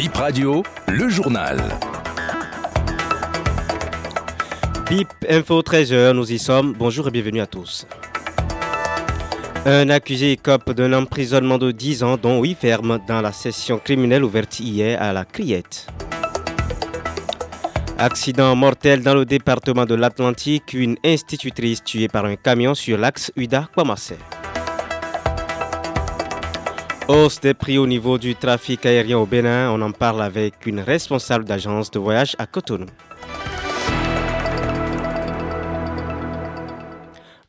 Bip Radio, le journal. Bip Info 13h, nous y sommes. Bonjour et bienvenue à tous. Un accusé écope d'un emprisonnement de 10 ans, dont 8 fermes, dans la session criminelle ouverte hier à la Criette. Accident mortel dans le département de l'Atlantique, une institutrice tuée par un camion sur l'axe Uda-Kwamassé. Hausse des prix au niveau du trafic aérien au Bénin, on en parle avec une responsable d'agence de voyage à Cotonou.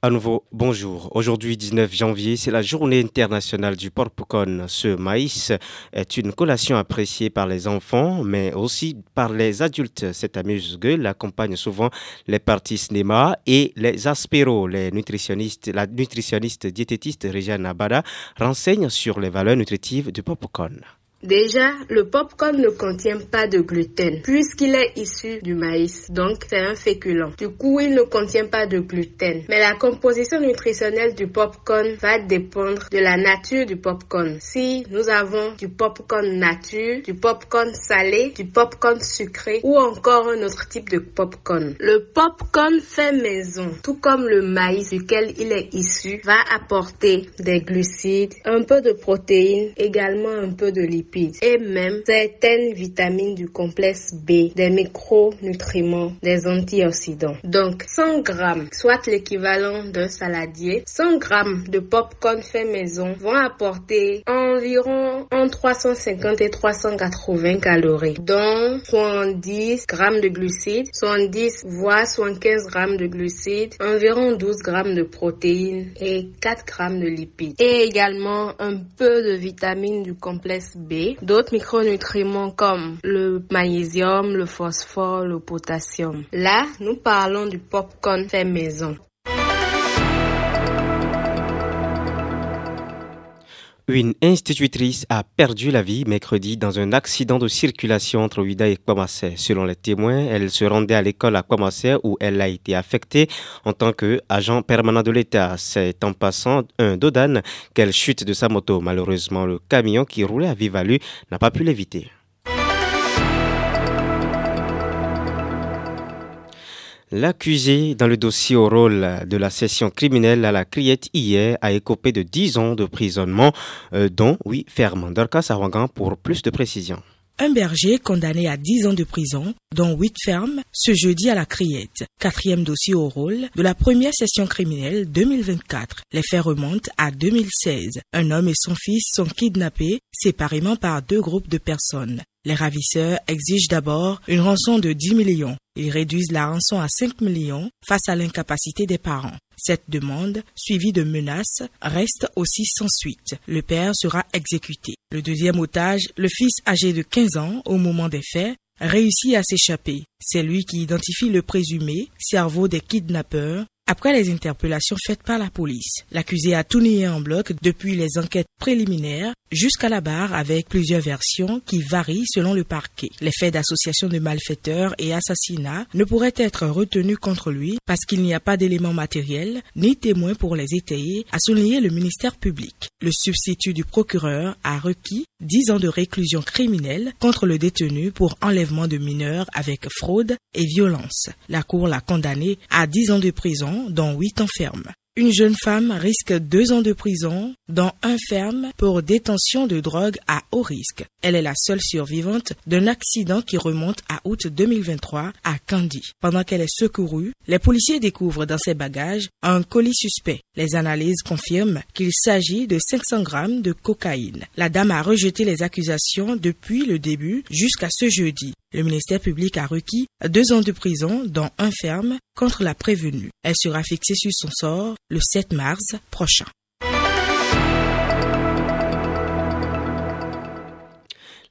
À nouveau, bonjour. Aujourd'hui, 19 janvier, c'est la journée internationale du porpocone. Ce maïs est une collation appréciée par les enfants, mais aussi par les adultes. Cette amuse-gueule accompagne souvent les parties cinéma et les aspéros. Les nutritionnistes, la nutritionniste diététiste Regina Abada renseigne sur les valeurs nutritives du popcorn. Déjà, le popcorn ne contient pas de gluten puisqu'il est issu du maïs, donc c'est un féculent. Du coup, il ne contient pas de gluten. Mais la composition nutritionnelle du popcorn va dépendre de la nature du popcorn. Si nous avons du popcorn nature, du popcorn salé, du popcorn sucré ou encore un autre type de popcorn. Le popcorn fait maison, tout comme le maïs duquel il est issu, va apporter des glucides, un peu de protéines, également un peu de lipides et même certaines vitamines du complexe B, des micronutriments, des antioxydants. Donc 100 grammes, soit l'équivalent d'un saladier, 100 grammes de popcorn fait maison vont apporter environ entre 350 et 380 calories, dont 70 grammes de glucides, 70 voire 75 grammes de glucides, environ 12 grammes de protéines et 4 grammes de lipides. Et également un peu de vitamines du complexe B d'autres micronutriments comme le magnésium, le phosphore, le potassium. Là, nous parlons du popcorn fait maison. Une institutrice a perdu la vie mercredi dans un accident de circulation entre Ouida et Kwamassé. Selon les témoins, elle se rendait à l'école à Kwamassé où elle a été affectée en tant qu'agent permanent de l'État. C'est en passant un Dodan qu'elle chute de sa moto. Malheureusement, le camion qui roulait à vive n'a pas pu l'éviter. L'accusé dans le dossier au rôle de la session criminelle à la criette hier a écopé de 10 ans de prisonnement, euh, dont 8 fermes. Dorcas Awangan pour plus de précisions. Un berger condamné à 10 ans de prison, dont 8 fermes, ce jeudi à la Criette. Quatrième dossier au rôle de la première session criminelle 2024. Les faits remontent à 2016. Un homme et son fils sont kidnappés séparément par deux groupes de personnes. Les ravisseurs exigent d'abord une rançon de 10 millions. Ils réduisent la rançon à 5 millions face à l'incapacité des parents. Cette demande, suivie de menaces, reste aussi sans suite. Le père sera exécuté. Le deuxième otage, le fils âgé de 15 ans au moment des faits, réussit à s'échapper. C'est lui qui identifie le présumé, cerveau des kidnappeurs, après les interpellations faites par la police, l'accusé a tout nié en bloc depuis les enquêtes préliminaires jusqu'à la barre avec plusieurs versions qui varient selon le parquet. Les faits d'association de malfaiteurs et assassinat ne pourraient être retenus contre lui parce qu'il n'y a pas d'éléments matériels ni témoins pour les étayer, a souligné le ministère public. Le substitut du procureur a requis 10 ans de réclusion criminelle contre le détenu pour enlèvement de mineurs avec fraude et violence. La Cour l'a condamné à 10 ans de prison, dont 8 ans ferme. Une jeune femme risque deux ans de prison, dans un ferme pour détention de drogue à haut risque. Elle est la seule survivante d'un accident qui remonte à août 2023 à Candy. Pendant qu'elle est secourue, les policiers découvrent dans ses bagages un colis suspect. Les analyses confirment qu'il s'agit de 500 grammes de cocaïne. La dame a rejeté les accusations depuis le début jusqu'à ce jeudi. Le ministère public a requis deux ans de prison, dont un ferme, contre la prévenue. Elle sera fixée sur son sort le 7 mars prochain.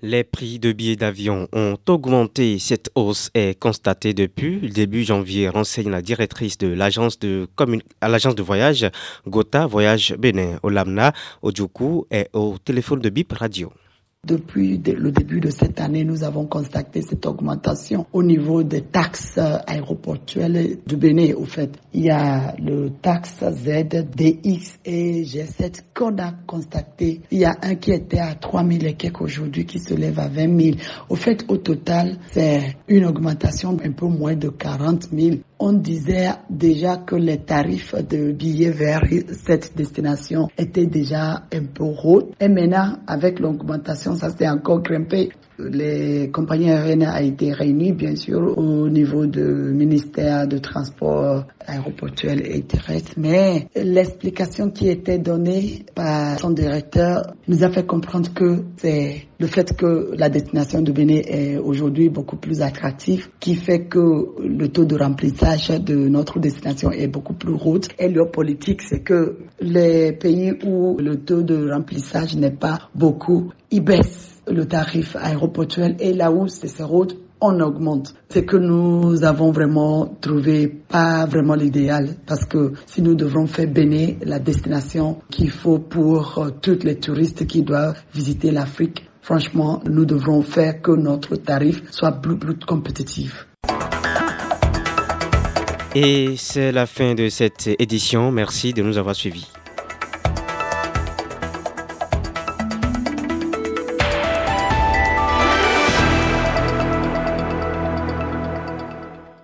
Les prix de billets d'avion ont augmenté. Cette hausse est constatée depuis le début janvier, renseigne la directrice de l'agence de, voyage Gotha Voyage Bénin, au Lamna, au Djoukou et au téléphone de BIP Radio. Depuis le début de cette année, nous avons constaté cette augmentation au niveau des taxes aéroportuelles du Bénin. Au fait, il y a le taxe Z, DX et G7 qu'on a constaté. Il y a un qui était à 3 000 et quelques aujourd'hui qui se lève à 20 000. Au fait, au total, c'est une augmentation un peu moins de 40 000 on disait déjà que les tarifs de billets vers cette destination étaient déjà un peu hauts. Et maintenant, avec l'augmentation, ça s'est encore grimpé les compagnies aériennes ont été réunies, bien sûr, au niveau du ministère de Transport aéroportuel et terrestre, mais l'explication qui était donnée par son directeur nous a fait comprendre que c'est le fait que la destination de Bénin est aujourd'hui beaucoup plus attractive qui fait que le taux de remplissage de notre destination est beaucoup plus haut. Et leur politique, c'est que les pays où le taux de remplissage n'est pas beaucoup, ils baissent le tarif aéroportuel et là où c'est route, on augmente. C'est que nous avons vraiment trouvé pas vraiment l'idéal parce que si nous devrons faire bénir la destination qu'il faut pour euh, tous les touristes qui doivent visiter l'Afrique, franchement, nous devrons faire que notre tarif soit plus, plus compétitif. Et c'est la fin de cette édition. Merci de nous avoir suivis.